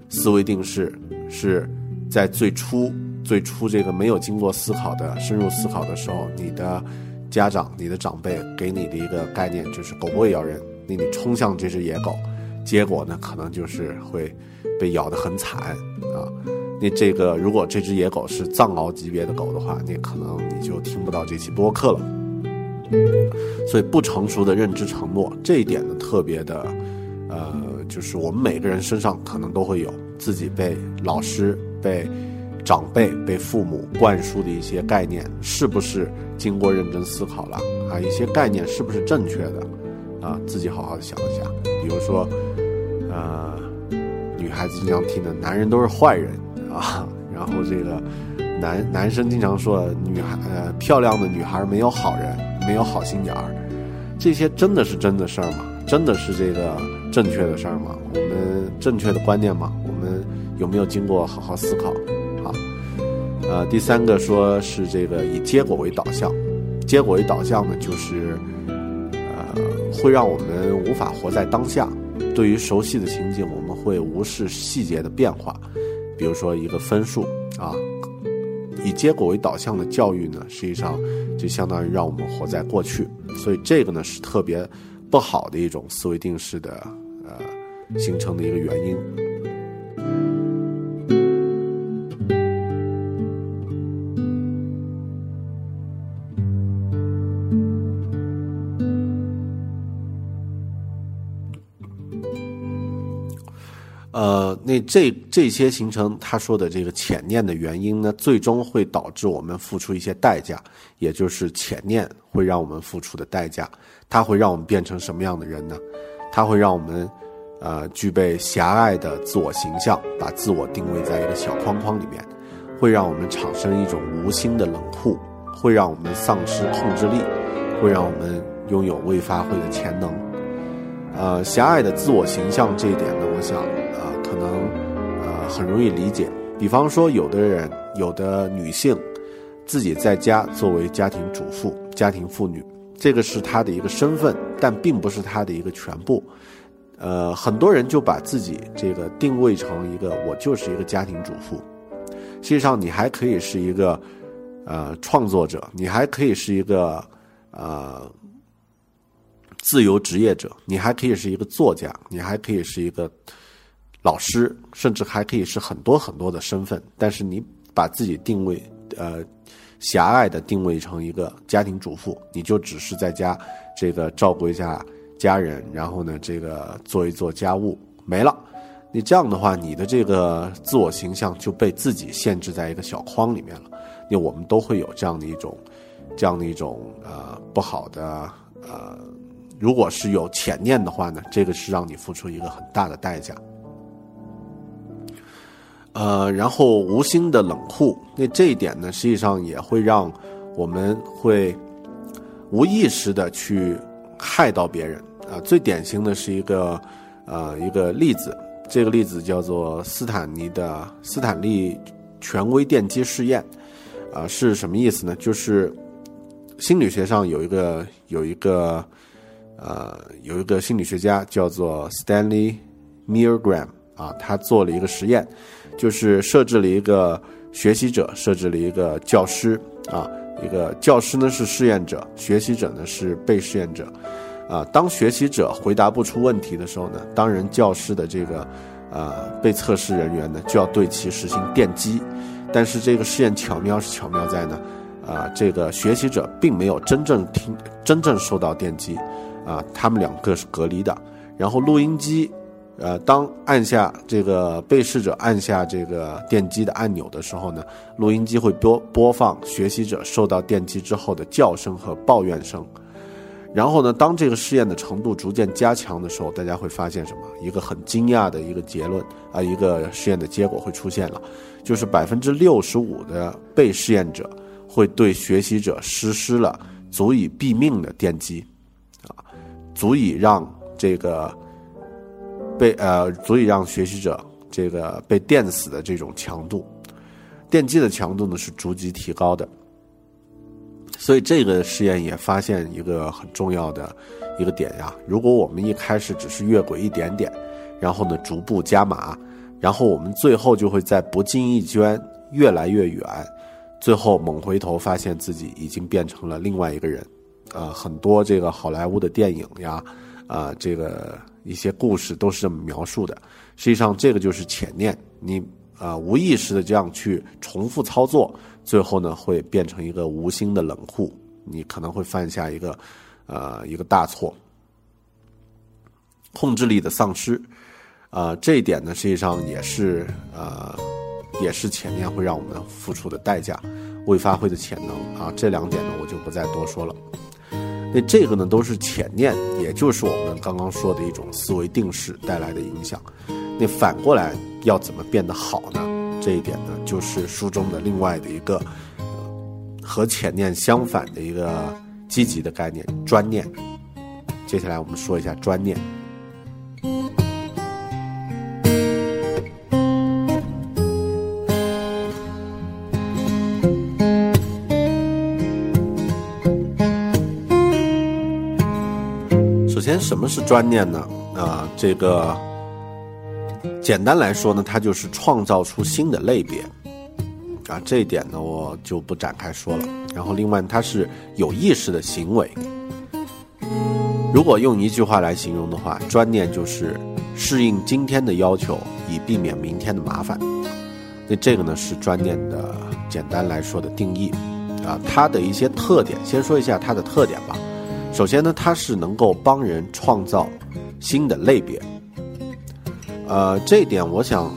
S2: 思维定式是在最初、最初这个没有经过思考的深入思考的时候，你的家长、你的长辈给你的一个概念就是狗不会咬人，那你冲向这只野狗，结果呢可能就是会被咬得很惨啊。那这个如果这只野狗是藏獒级别的狗的话，那可能你就听不到这期播客了。所以不成熟的认知承诺这一点呢，特别的。呃，就是我们每个人身上可能都会有自己被老师、被长辈、被父母灌输的一些概念，是不是经过认真思考了啊？一些概念是不是正确的啊？自己好好的想一想。比如说，呃，女孩子经常听的“男人都是坏人”啊，然后这个男男生经常说“女孩呃漂亮的女孩没有好人，没有好心眼儿”，这些真的是真的事儿吗？真的是这个？正确的事儿吗？我们正确的观念吗？我们有没有经过好好思考？好，呃，第三个说是这个以结果为导向，结果为导向呢，就是呃，会让我们无法活在当下。对于熟悉的情景，我们会无视细节的变化。比如说一个分数啊，以结果为导向的教育呢，实际上就相当于让我们活在过去。所以这个呢是特别不好的一种思维定式的呃。形成的一个原因。那这这些形成他说的这个潜念的原因呢，最终会导致我们付出一些代价，也就是潜念会让我们付出的代价。它会让我们变成什么样的人呢？它会让我们，呃，具备狭隘的自我形象，把自我定位在一个小框框里面，会让我们产生一种无心的冷酷，会让我们丧失控制力，会让我们拥有未发挥的潜能。呃，狭隘的自我形象这一点呢，我想。呃可能，呃，很容易理解。比方说，有的人，有的女性，自己在家作为家庭主妇、家庭妇女，这个是她的一个身份，但并不是她的一个全部。呃，很多人就把自己这个定位成一个，我就是一个家庭主妇。实际上，你还可以是一个，呃，创作者，你还可以是一个，呃，自由职业者，你还可以是一个作家，你还可以是一个。老师，甚至还可以是很多很多的身份，但是你把自己定位，呃，狭隘的定位成一个家庭主妇，你就只是在家这个照顾一下家人，然后呢，这个做一做家务没了。你这样的话，你的这个自我形象就被自己限制在一个小框里面了。那我们都会有这样的一种，这样的一种呃不好的呃，如果是有潜念的话呢，这个是让你付出一个很大的代价。呃，然后无心的冷酷，那这一点呢，实际上也会让我们会无意识的去害到别人啊。最典型的是一个呃一个例子，这个例子叫做斯坦尼的斯坦利权威电击试验啊，是什么意思呢？就是心理学上有一个有一个呃有一个心理学家叫做 Stanley Milgram 啊，他做了一个实验。就是设置了一个学习者，设置了一个教师啊，一个教师呢是试验者，学习者呢是被试验者，啊，当学习者回答不出问题的时候呢，当然教师的这个啊被测试人员呢就要对其实行电击，但是这个试验巧妙是巧妙在呢，啊，这个学习者并没有真正听真正受到电击，啊，他们两个是隔离的，然后录音机。呃，当按下这个被试者按下这个电击的按钮的时候呢，录音机会播播放学习者受到电击之后的叫声和抱怨声。然后呢，当这个试验的程度逐渐加强的时候，大家会发现什么？一个很惊讶的一个结论啊，一个试验的结果会出现了，就是百分之六十五的被试验者会对学习者实施了足以毙命的电击，啊，足以让这个。被呃，足以让学习者这个被电死的这种强度，电击的强度呢是逐级提高的。所以这个实验也发现一个很重要的一个点呀，如果我们一开始只是越轨一点点，然后呢逐步加码，然后我们最后就会在不经意间越来越远，最后猛回头发现自己已经变成了另外一个人。啊，很多这个好莱坞的电影呀，啊，这个。一些故事都是这么描述的，实际上这个就是潜念，你啊无意识的这样去重复操作，最后呢会变成一个无心的冷酷，你可能会犯下一个呃一个大错，控制力的丧失，啊这一点呢实际上也是呃也是潜念会让我们付出的代价，未发挥的潜能。啊这两点呢我就不再多说了。那这个呢，都是潜念，也就是我们刚刚说的一种思维定式带来的影响。那反过来要怎么变得好呢？这一点呢，就是书中的另外的一个和潜念相反的一个积极的概念——专念。接下来我们说一下专念。什么是专念呢？啊，这个简单来说呢，它就是创造出新的类别啊。这一点呢，我就不展开说了。然后，另外它是有意识的行为。如果用一句话来形容的话，专念就是适应今天的要求，以避免明天的麻烦。那这个呢，是专念的简单来说的定义啊。它的一些特点，先说一下它的特点吧。首先呢，它是能够帮人创造新的类别，呃，这一点我想，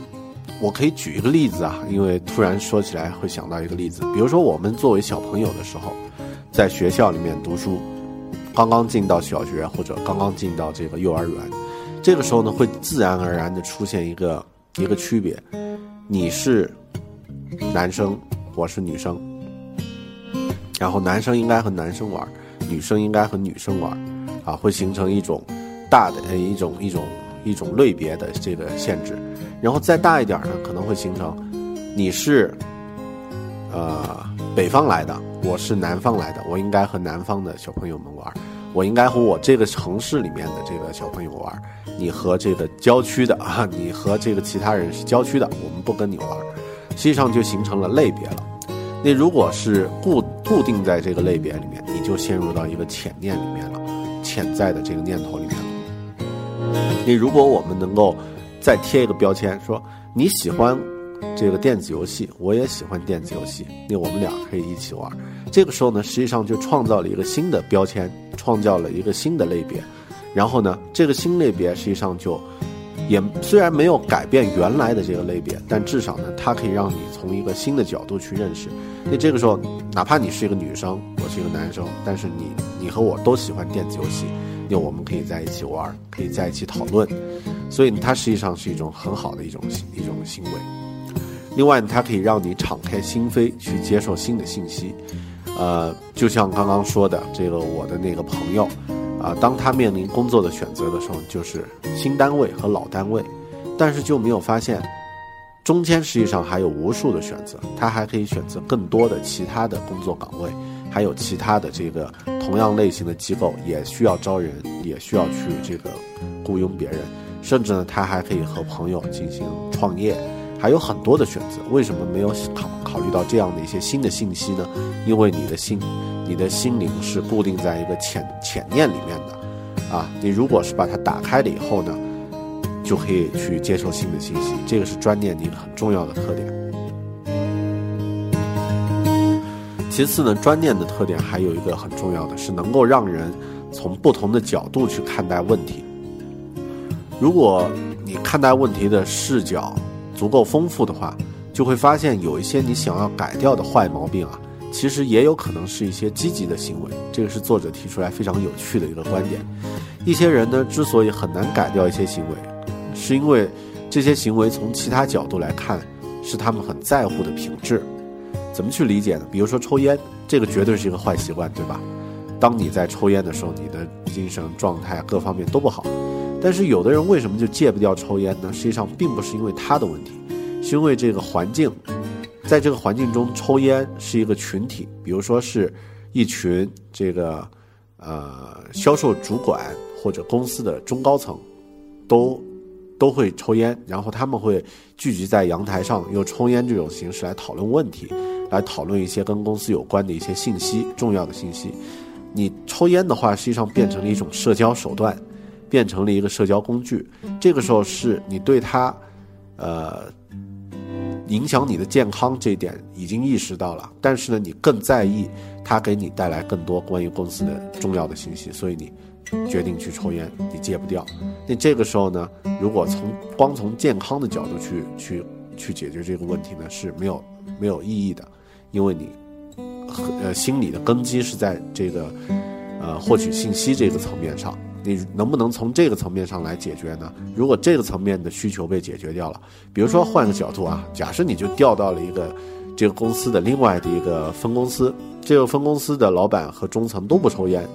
S2: 我可以举一个例子啊，因为突然说起来会想到一个例子，比如说我们作为小朋友的时候，在学校里面读书，刚刚进到小学或者刚刚进到这个幼儿园，这个时候呢，会自然而然的出现一个一个区别，你是男生，我是女生，然后男生应该和男生玩，女生应该和女生玩，啊，会形成一种大的一种一种。一种类别的这个限制，然后再大一点呢，可能会形成，你是，呃，北方来的，我是南方来的，我应该和南方的小朋友们玩，我应该和我这个城市里面的这个小朋友玩，你和这个郊区的啊，你和这个其他人是郊区的，我们不跟你玩，实际上就形成了类别了。那如果是固固定在这个类别里面，你就陷入到一个潜念里面了，潜在的这个念头里面了。你如果我们能够再贴一个标签，说你喜欢这个电子游戏，我也喜欢电子游戏，那我们俩可以一起玩。这个时候呢，实际上就创造了一个新的标签，创造了一个新的类别。然后呢，这个新类别实际上就也虽然没有改变原来的这个类别，但至少呢，它可以让你从一个新的角度去认识。那这个时候，哪怕你是一个女生，我是一个男生，但是你你和我都喜欢电子游戏。那我们可以在一起玩，可以在一起讨论，所以它实际上是一种很好的一种一种行为。另外，它可以让你敞开心扉去接受新的信息。呃，就像刚刚说的，这个我的那个朋友，啊，当他面临工作的选择的时候，就是新单位和老单位，但是就没有发现，中间实际上还有无数的选择，他还可以选择更多的其他的工作岗位。还有其他的这个同样类型的机构也需要招人，也需要去这个雇佣别人，甚至呢，他还可以和朋友进行创业，还有很多的选择。为什么没有考考虑到这样的一些新的信息呢？因为你的心，你的心灵是固定在一个潜潜念里面的，啊，你如果是把它打开了以后呢，就可以去接受新的信息。这个是专念的一个很重要的特点。其次呢，专念的特点还有一个很重要的是，能够让人从不同的角度去看待问题。如果你看待问题的视角足够丰富的话，就会发现有一些你想要改掉的坏毛病啊，其实也有可能是一些积极的行为。这个是作者提出来非常有趣的一个观点。一些人呢，之所以很难改掉一些行为，是因为这些行为从其他角度来看，是他们很在乎的品质。怎么去理解呢？比如说抽烟，这个绝对是一个坏习惯，对吧？当你在抽烟的时候，你的精神状态各方面都不好。但是有的人为什么就戒不掉抽烟呢？实际上并不是因为他的问题，是因为这个环境，在这个环境中抽烟是一个群体，比如说是一群这个呃销售主管或者公司的中高层，都。都会抽烟，然后他们会聚集在阳台上，用抽烟这种形式来讨论问题，来讨论一些跟公司有关的一些信息、重要的信息。你抽烟的话，实际上变成了一种社交手段，变成了一个社交工具。这个时候是你对他，呃，影响你的健康这一点已经意识到了，但是呢，你更在意他给你带来更多关于公司的重要的信息，所以你。决定去抽烟，你戒不掉。那这个时候呢，如果从光从健康的角度去去去解决这个问题呢，是没有没有意义的，因为你呃心理的根基是在这个呃获取信息这个层面上。你能不能从这个层面上来解决呢？如果这个层面的需求被解决掉了，比如说换个角度啊，假设你就调到了一个这个公司的另外的一个分公司，这个分公司的老板和中层都不抽烟。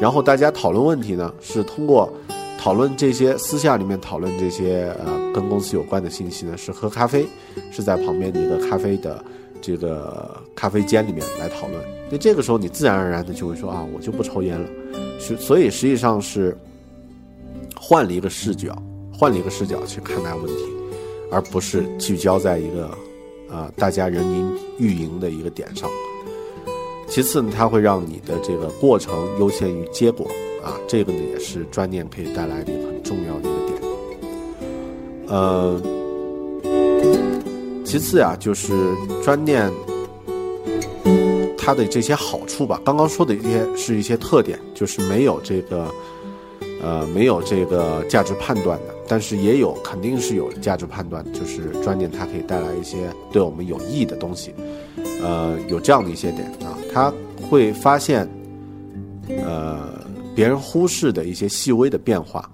S2: 然后大家讨论问题呢，是通过讨论这些私下里面讨论这些呃跟公司有关的信息呢，是喝咖啡，是在旁边的一个咖啡的这个咖啡间里面来讨论。那这个时候你自然而然的就会说啊，我就不抽烟了。所以实际上是换了一个视角，换了一个视角去看待问题，而不是聚焦在一个呃大家人云亦云的一个点上。其次呢，它会让你的这个过程优先于结果啊，这个呢也是专念可以带来的一个很重要的一个点。呃，其次呀，就是专念它的这些好处吧。刚刚说的一些是一些特点，就是没有这个呃没有这个价值判断的。但是也有肯定是有价值判断，就是专念它可以带来一些对我们有益的东西，呃，有这样的一些点啊，他会发现，呃，别人忽视的一些细微的变化，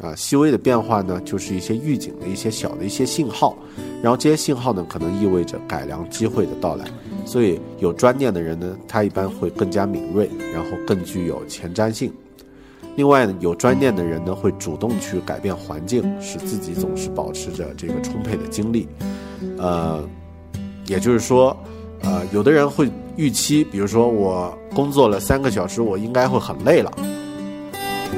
S2: 啊，细微的变化呢，就是一些预警的一些小的一些信号，然后这些信号呢，可能意味着改良机会的到来，所以有专念的人呢，他一般会更加敏锐，然后更具有前瞻性。另外呢，有专念的人呢，会主动去改变环境，使自己总是保持着这个充沛的精力。呃，也就是说，呃，有的人会预期，比如说我工作了三个小时，我应该会很累了，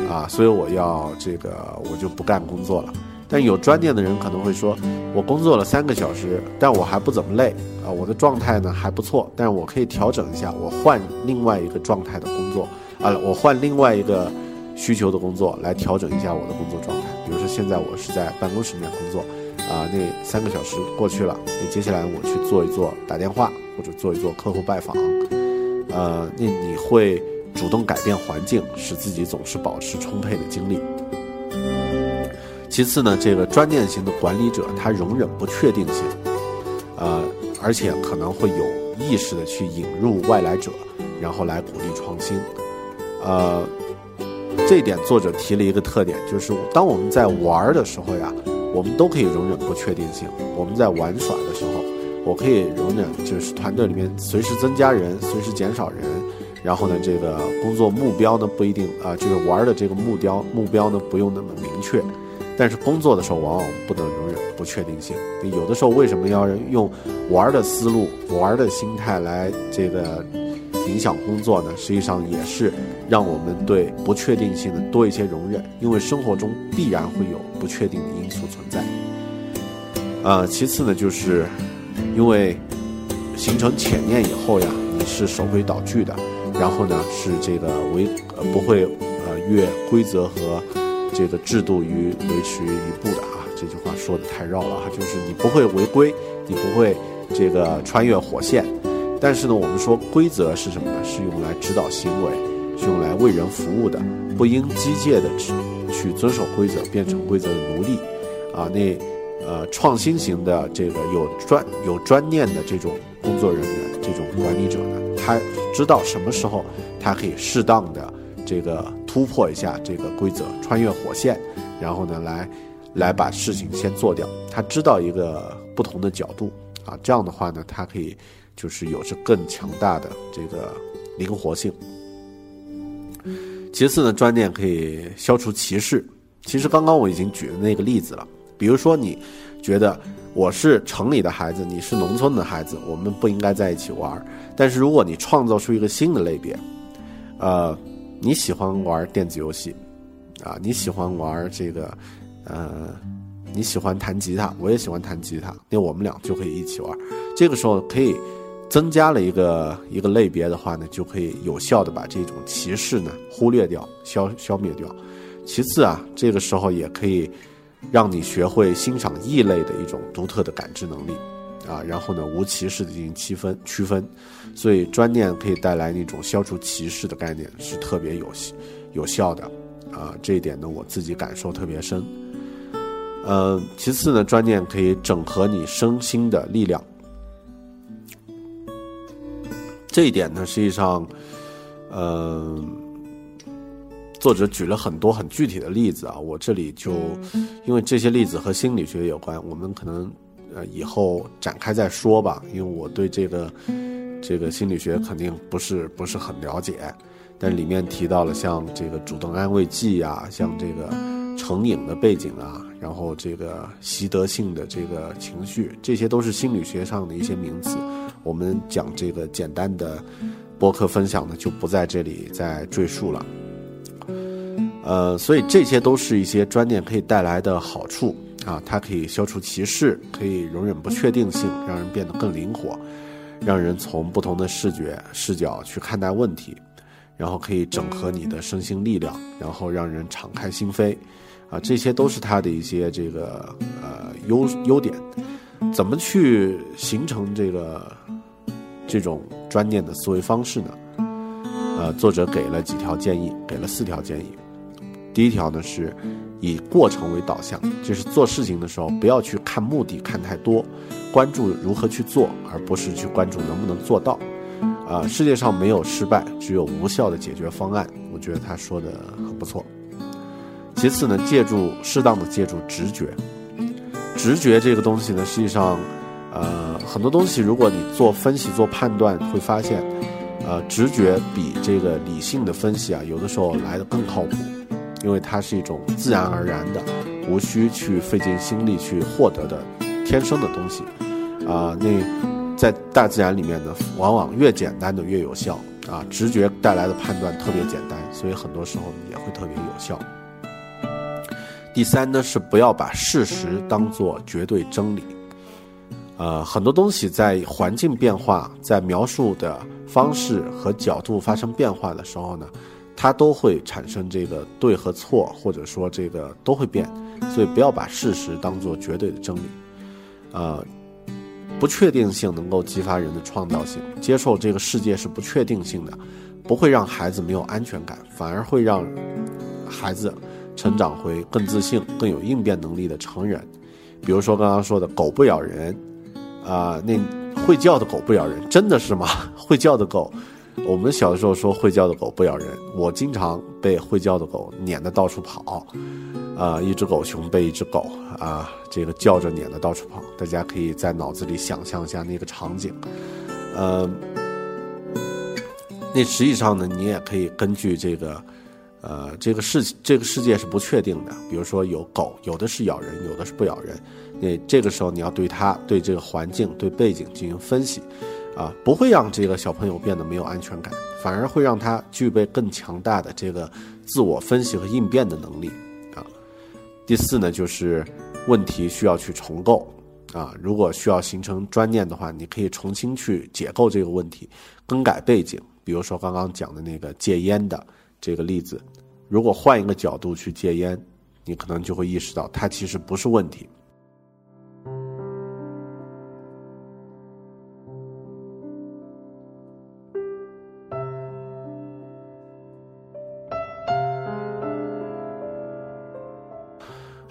S2: 啊，所以我要这个我就不干工作了。但有专念的人可能会说，我工作了三个小时，但我还不怎么累啊，我的状态呢还不错，但是我可以调整一下，我换另外一个状态的工作啊，我换另外一个。需求的工作来调整一下我的工作状态，比如说现在我是在办公室里面工作，啊，那三个小时过去了，那接下来我去做一做打电话或者做一做客户拜访，呃，那你会主动改变环境，使自己总是保持充沛的精力。其次呢，这个专念型的管理者他容忍不确定性，呃，而且可能会有意识的去引入外来者，然后来鼓励创新，呃。这一点作者提了一个特点，就是当我们在玩的时候呀，我们都可以容忍不确定性。我们在玩耍的时候，我可以容忍，就是团队里面随时增加人，随时减少人。然后呢，这个工作目标呢不一定啊，就是玩的这个目标目标呢不用那么明确。但是工作的时候，往往不能容忍不确定性。有的时候为什么要用玩的思路、玩的心态来这个？影响工作呢，实际上也是让我们对不确定性的多一些容忍，因为生活中必然会有不确定的因素存在。呃，其次呢，就是因为形成潜念以后呀，你是守规蹈矩的，然后呢是这个违呃不会呃越规则和这个制度于维持于一步的啊。这句话说的太绕了哈，就是你不会违规，你不会这个穿越火线。但是呢，我们说规则是什么呢？是用来指导行为，是用来为人服务的，不应机械的去去遵守规则，变成规则的奴隶。啊，那呃，创新型的这个有专有专念的这种工作人员，这种管理者呢，他知道什么时候他可以适当的这个突破一下这个规则，穿越火线，然后呢，来来把事情先做掉。他知道一个不同的角度啊，这样的话呢，他可以。就是有着更强大的这个灵活性。其次呢，专念可以消除歧视。其实刚刚我已经举了那个例子了。比如说，你觉得我是城里的孩子，你是农村的孩子，我们不应该在一起玩。但是如果你创造出一个新的类别，呃，你喜欢玩电子游戏，啊，你喜欢玩这个，呃，你喜欢弹吉他，我也喜欢弹吉他，那我们俩就可以一起玩。这个时候可以。增加了一个一个类别的话呢，就可以有效的把这种歧视呢忽略掉、消消灭掉。其次啊，这个时候也可以让你学会欣赏异类的一种独特的感知能力啊，然后呢无歧视的进行区分区分。所以专念可以带来那种消除歧视的概念是特别有有效的啊，这一点呢我自己感受特别深。呃，其次呢，专念可以整合你身心的力量。这一点呢，实际上，呃，作者举了很多很具体的例子啊，我这里就因为这些例子和心理学有关，我们可能呃以后展开再说吧，因为我对这个这个心理学肯定不是不是很了解，但里面提到了像这个主动安慰剂啊，像这个成瘾的背景啊，然后这个习得性的这个情绪，这些都是心理学上的一些名词。我们讲这个简单的博客分享呢，就不在这里再赘述了。呃，所以这些都是一些专念可以带来的好处啊，它可以消除歧视，可以容忍不确定性，让人变得更灵活，让人从不同的视觉视角去看待问题，然后可以整合你的身心力量，然后让人敞开心扉，啊，这些都是它的一些这个呃优优点。怎么去形成这个这种专念的思维方式呢？呃，作者给了几条建议，给了四条建议。第一条呢是以过程为导向，就是做事情的时候不要去看目的看太多，关注如何去做，而不是去关注能不能做到。啊，世界上没有失败，只有无效的解决方案。我觉得他说的很不错。其次呢，借助适当的借助直觉，直觉这个东西呢，实际上，呃，很多东西如果你做分析做判断，会发现，呃，直觉比这个理性的分析啊，有的时候来的更靠谱，因为它是一种自然而然的，无需去费尽心力去获得的天生的东西，啊，那。在大自然里面呢，往往越简单的越有效啊！直觉带来的判断特别简单，所以很多时候也会特别有效。第三呢，是不要把事实当做绝对真理。呃，很多东西在环境变化、在描述的方式和角度发生变化的时候呢，它都会产生这个对和错，或者说这个都会变，所以不要把事实当做绝对的真理。呃。不确定性能够激发人的创造性，接受这个世界是不确定性的，不会让孩子没有安全感，反而会让孩子成长回更自信、更有应变能力的成人。比如说刚刚说的“狗不咬人”，啊，那会叫的狗不咬人，真的是吗？会叫的狗，我们小的时候说会叫的狗不咬人，我经常被会叫的狗撵得到处跑。啊，一只狗熊被一只狗啊，这个叫着撵得到处跑，大家可以在脑子里想象一下那个场景。呃，那实际上呢，你也可以根据这个，呃，这个世这个世界是不确定的。比如说有狗，有的是咬人，有的是不咬人。那这个时候你要对它、对这个环境、对背景进行分析，啊，不会让这个小朋友变得没有安全感，反而会让他具备更强大的这个自我分析和应变的能力。啊第四呢，就是问题需要去重构啊。如果需要形成专念的话，你可以重新去解构这个问题，更改背景。比如说刚刚讲的那个戒烟的这个例子，如果换一个角度去戒烟，你可能就会意识到它其实不是问题。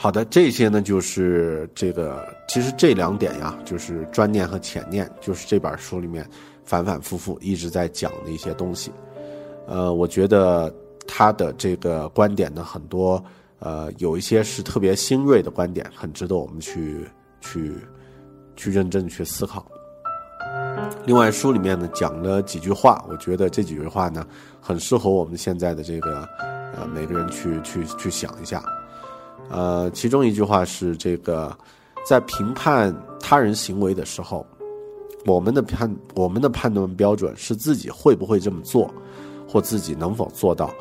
S2: 好的，这些呢就是这个，其实这两点呀，就是专念和浅念，就是这本书里面反反复复一直在讲的一些东西。呃，我觉得他的这个观点呢，很多呃有一些是特别新锐的观点，很值得我们去去去认真去思考。另外，书里面呢讲了几句话，我觉得这几句话呢很适合我们现在的这个呃每个人去去去想一下。呃，其中一句话是这个，在评判他人行为的时候，我们的判我们的判断标准是自己会不会这么做，或自己能否做到。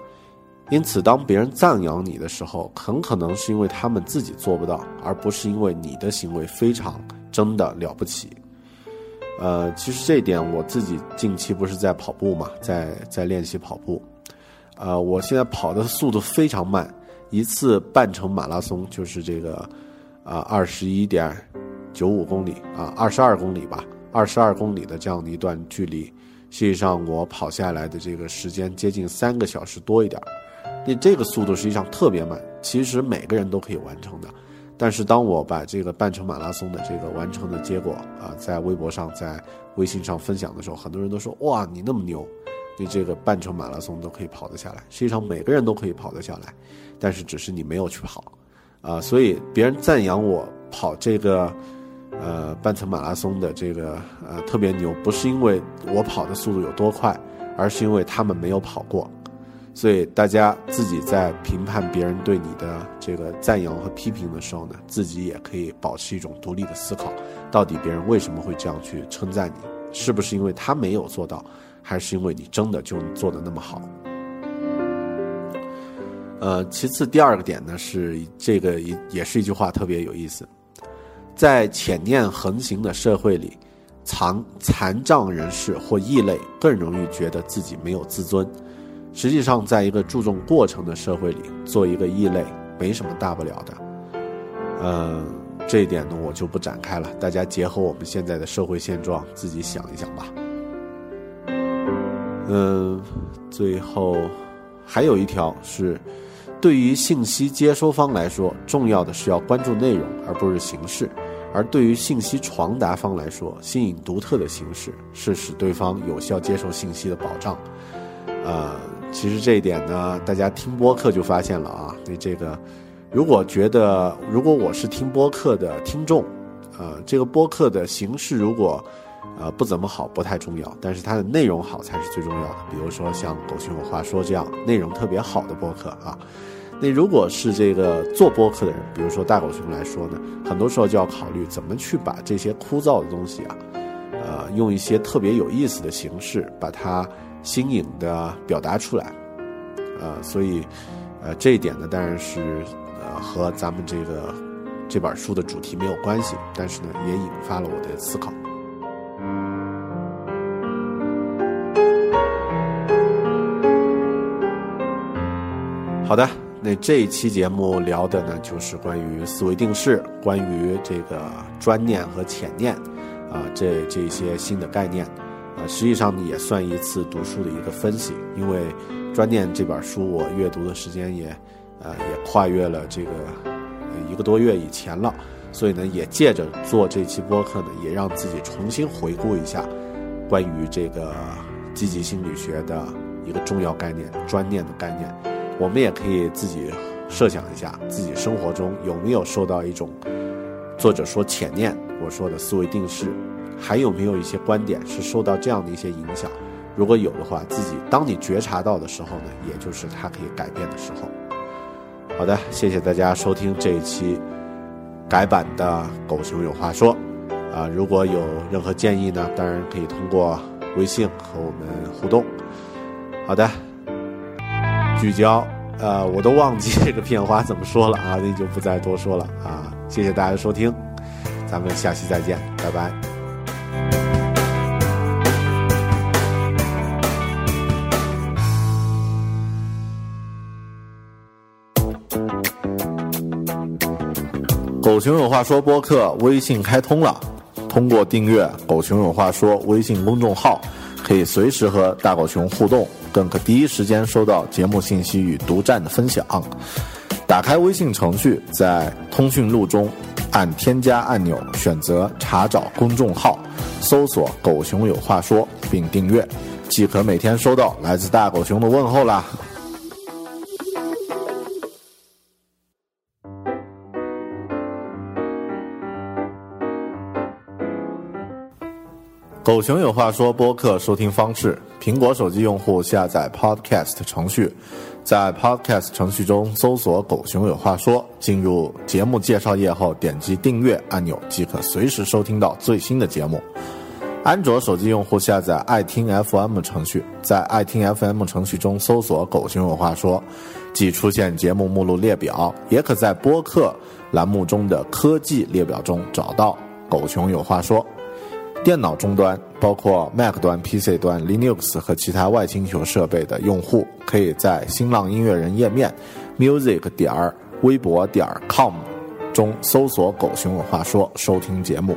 S2: 因此，当别人赞扬你的时候，很可能是因为他们自己做不到，而不是因为你的行为非常真的了不起。呃，其实这一点我自己近期不是在跑步嘛，在在练习跑步。呃，我现在跑的速度非常慢。一次半程马拉松就是这个，啊，二十一点九五公里啊，二十二公里吧，二十二公里的这样的一段距离，实际上我跑下来的这个时间接近三个小时多一点那这个速度实际上特别慢，其实每个人都可以完成的。但是当我把这个半程马拉松的这个完成的结果啊，在微博上、在微信上分享的时候，很多人都说：“哇，你那么牛，你这个半程马拉松都可以跑得下来。”实际上每个人都可以跑得下来。但是只是你没有去跑，啊，所以别人赞扬我跑这个，呃，半程马拉松的这个呃特别牛，不是因为我跑的速度有多快，而是因为他们没有跑过。所以大家自己在评判别人对你的这个赞扬和批评的时候呢，自己也可以保持一种独立的思考，到底别人为什么会这样去称赞你，是不是因为他没有做到，还是因为你真的就做的那么好？呃，其次第二个点呢是这个也也是一句话特别有意思，在浅念横行的社会里，残残障人士或异类更容易觉得自己没有自尊。实际上，在一个注重过程的社会里，做一个异类没什么大不了的。呃，这一点呢我就不展开了，大家结合我们现在的社会现状自己想一想吧。嗯，最后还有一条是。对于信息接收方来说，重要的是要关注内容，而不是形式；而对于信息传达方来说，新颖独特的形式是使对方有效接受信息的保障。呃，其实这一点呢，大家听播客就发现了啊。那这个，如果觉得如果我是听播客的听众，呃，这个播客的形式如果呃不怎么好，不太重要，但是它的内容好才是最重要的。比如说像狗熊有话说这样内容特别好的播客啊。那如果是这个做播客的人，比如说大狗熊来说呢，很多时候就要考虑怎么去把这些枯燥的东西啊，呃，用一些特别有意思的形式把它新颖的表达出来，呃，所以，呃，这一点呢，当然是呃和咱们这个这本书的主题没有关系，但是呢，也引发了我的思考。好的。那这一期节目聊的呢，就是关于思维定式，关于这个专念和浅念，啊，这这些新的概念，啊，实际上也算一次读书的一个分析。因为专念这本书我阅读的时间也，呃，也跨越了这个一个多月以前了，所以呢，也借着做这期播客呢，也让自己重新回顾一下关于这个积极心理学的一个重要概念——专念的概念。我们也可以自己设想一下，自己生活中有没有受到一种作者说浅念，我说的思维定式，还有没有一些观点是受到这样的一些影响？如果有的话，自己当你觉察到的时候呢，也就是它可以改变的时候。好的，谢谢大家收听这一期改版的《狗熊有话说》啊，如果有任何建议呢，当然可以通过微信和我们互动。好的。聚焦，呃，我都忘记这个片花怎么说了啊，那就不再多说了啊。谢谢大家收听，咱们下期再见，拜拜。狗熊有话说播客微信开通了，通过订阅“狗熊有话说”微信公众号，可以随时和大狗熊互动。更可第一时间收到节目信息与独占的分享。打开微信程序，在通讯录中按添加按钮，选择查找公众号，搜索“狗熊有话说”并订阅，即可每天收到来自大狗熊的问候啦。狗熊有话说播客收听方式：苹果手机用户下载 Podcast 程序，在 Podcast 程序中搜索“狗熊有话说”，进入节目介绍页后点击订阅按钮，即可随时收听到最新的节目。安卓手机用户下载爱听 FM 程序，在爱听 FM 程序中搜索“狗熊有话说”，即出现节目目录列表，也可在播客栏目中的科技列表中找到“狗熊有话说”。电脑终端，包括 Mac 端、PC 端、Linux 和其他外星球设备的用户，可以在新浪音乐人页面 music 点儿微博点儿 com 中搜索“狗熊有话说”收听节目。